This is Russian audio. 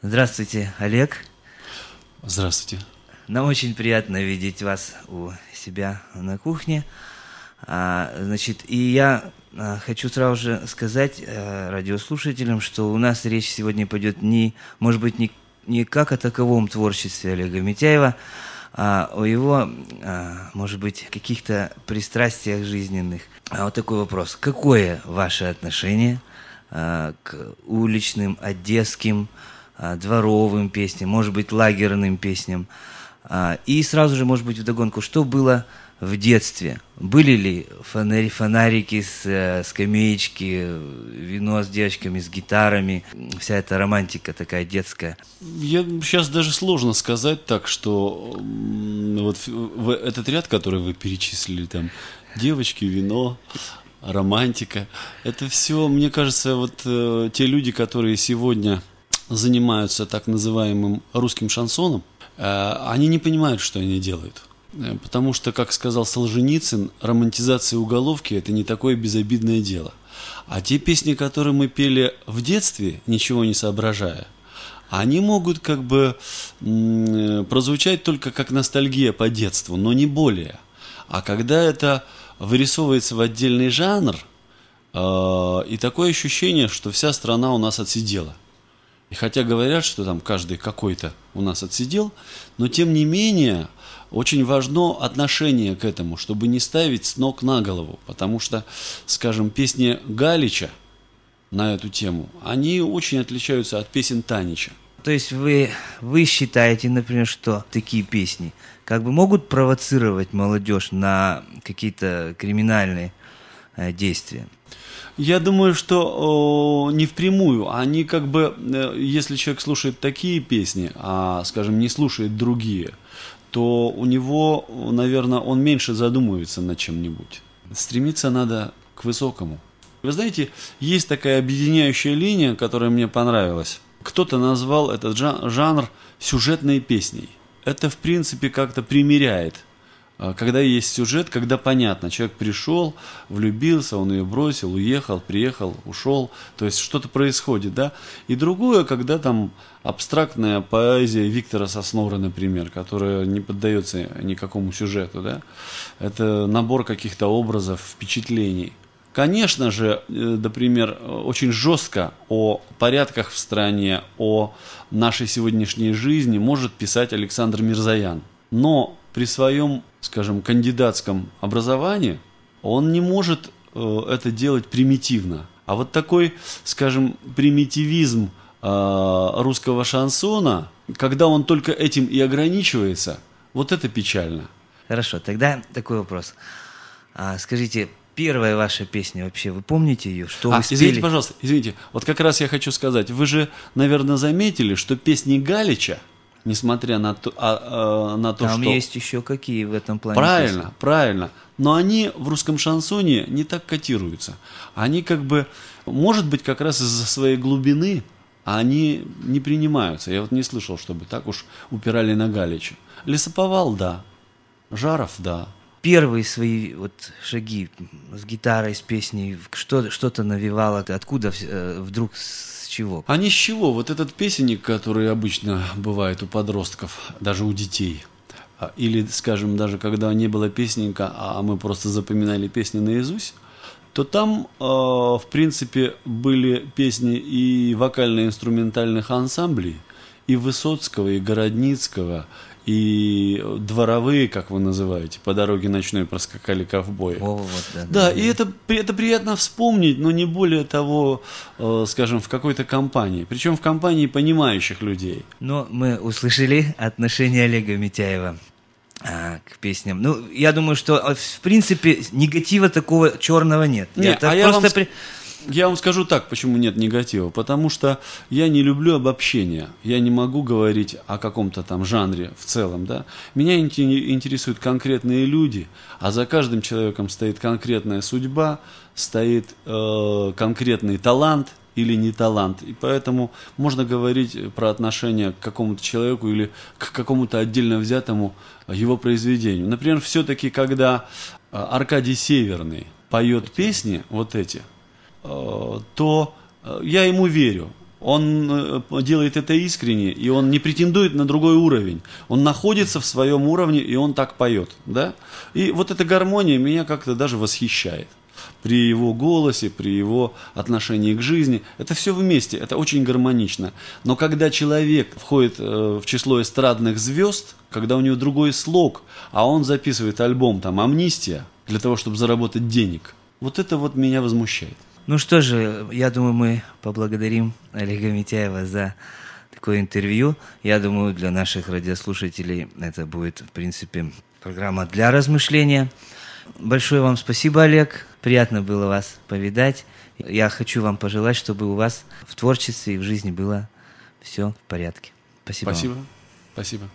Здравствуйте, Олег. Здравствуйте. Нам очень приятно видеть вас у себя на кухне. А, значит, и я а, хочу сразу же сказать а, радиослушателям, что у нас речь сегодня пойдет не, может быть, не, не как о таковом творчестве Олега Митяева, а о его, а, может быть, каких-то пристрастиях жизненных. А вот такой вопрос. Какое ваше отношение а, к уличным, одесским, дворовым песням, может быть, лагерным песням? А, и сразу же, может быть, вдогонку, что было в детстве? Были ли фонари, фонарики с э, скамеечки, вино с девочками, с гитарами, вся эта романтика такая детская? Я сейчас даже сложно сказать так, что вот этот ряд, который вы перечислили, там девочки, вино, романтика, это все, мне кажется, вот э, те люди, которые сегодня занимаются так называемым русским шансоном, Э, они не понимают, что они делают. Э, потому что, как сказал Солженицын, романтизация уголовки – это не такое безобидное дело. А те песни, которые мы пели в детстве, ничего не соображая, они могут как бы прозвучать только как ностальгия по детству, но не более. А когда это вырисовывается в отдельный жанр, э, и такое ощущение, что вся страна у нас отсидела – и хотя говорят, что там каждый какой-то у нас отсидел, но тем не менее очень важно отношение к этому, чтобы не ставить с ног на голову. Потому что, скажем, песни Галича на эту тему, они очень отличаются от песен Танича. То есть вы, вы считаете, например, что такие песни как бы могут провоцировать молодежь на какие-то криминальные э, действия? Я думаю, что о, не впрямую. Они как бы, э, если человек слушает такие песни, а, скажем, не слушает другие, то у него, наверное, он меньше задумывается над чем-нибудь. Стремиться надо к высокому. Вы знаете, есть такая объединяющая линия, которая мне понравилась. Кто-то назвал этот жанр сюжетной песней. Это, в принципе, как-то примеряет когда есть сюжет, когда понятно, человек пришел, влюбился, он ее бросил, уехал, приехал, ушел, то есть что-то происходит, да. И другое, когда там абстрактная поэзия Виктора Соснора, например, которая не поддается никакому сюжету, да, это набор каких-то образов, впечатлений. Конечно же, э, например, очень жестко о порядках в стране, о нашей сегодняшней жизни может писать Александр Мирзаян. Но при своем, скажем, кандидатском образовании он не может э, это делать примитивно. А вот такой, скажем, примитивизм э, русского шансона, когда он только этим и ограничивается, вот это печально. Хорошо, тогда такой вопрос. А, скажите, первая ваша песня вообще, вы помните ее? Что а, вы спели? Извините, пожалуйста, извините. Вот как раз я хочу сказать, вы же, наверное, заметили, что песни Галича – несмотря на то, а, а, на то Там что... есть еще какие в этом плане Правильно, песни? правильно. Но они в русском шансоне не так котируются. Они как бы, может быть, как раз из-за своей глубины, они не принимаются. Я вот не слышал, чтобы так уж упирали на Галича. Лесоповал, да. Жаров, да. Первые свои вот шаги с гитарой, с песней, что, что-то навевало, откуда э, вдруг чего? А ни с чего. Вот этот песенник, который обычно бывает у подростков, даже у детей, а, или, скажем, даже когда не было песенника, а мы просто запоминали песни наизусть, то там, э, в принципе, были песни и вокально-инструментальных ансамблей, и Высоцкого, и Городницкого, и дворовые, как вы называете, по дороге ночной проскакали ковбои. О, вот, да, да, да, и это, это приятно вспомнить, но не более того, э, скажем, в какой-то компании. Причем в компании понимающих людей. Но мы услышали отношение Олега Митяева а, к песням. Ну, я думаю, что, э, в принципе, негатива такого черного нет. Нет, а я вам... При я вам скажу так, почему нет негатива. Потому что я не люблю обобщения. Я не могу говорить о каком-то там жанре в целом. Да? Меня интересуют конкретные люди, а за каждым человеком стоит конкретная судьба, стоит э, конкретный талант или не талант. И поэтому можно говорить про отношение к какому-то человеку или к какому-то отдельно взятому его произведению. Например, все-таки, когда э, Аркадий Северный поет песни вот эти – то э, я ему верю. Он э, делает это искренне, и он не претендует на другой уровень. Он находится в своем уровне, и он так поет. Да? И вот эта гармония меня как-то даже восхищает. При его голосе, при его отношении к жизни. Это все вместе, это очень гармонично. Но когда человек входит э, в число эстрадных звезд, когда у него другой слог, а он записывает альбом там «Амнистия» для того, чтобы заработать денег, вот это вот меня возмущает. Ну что же, я думаю, мы поблагодарим Олега Митяева за такое интервью. Я думаю, для наших радиослушателей это будет, в принципе, программа для размышления. Большое вам спасибо, Олег. Приятно было вас повидать. Я хочу вам пожелать, чтобы у вас в творчестве и в жизни было все в порядке. Спасибо. Спасибо. Вам. Спасибо.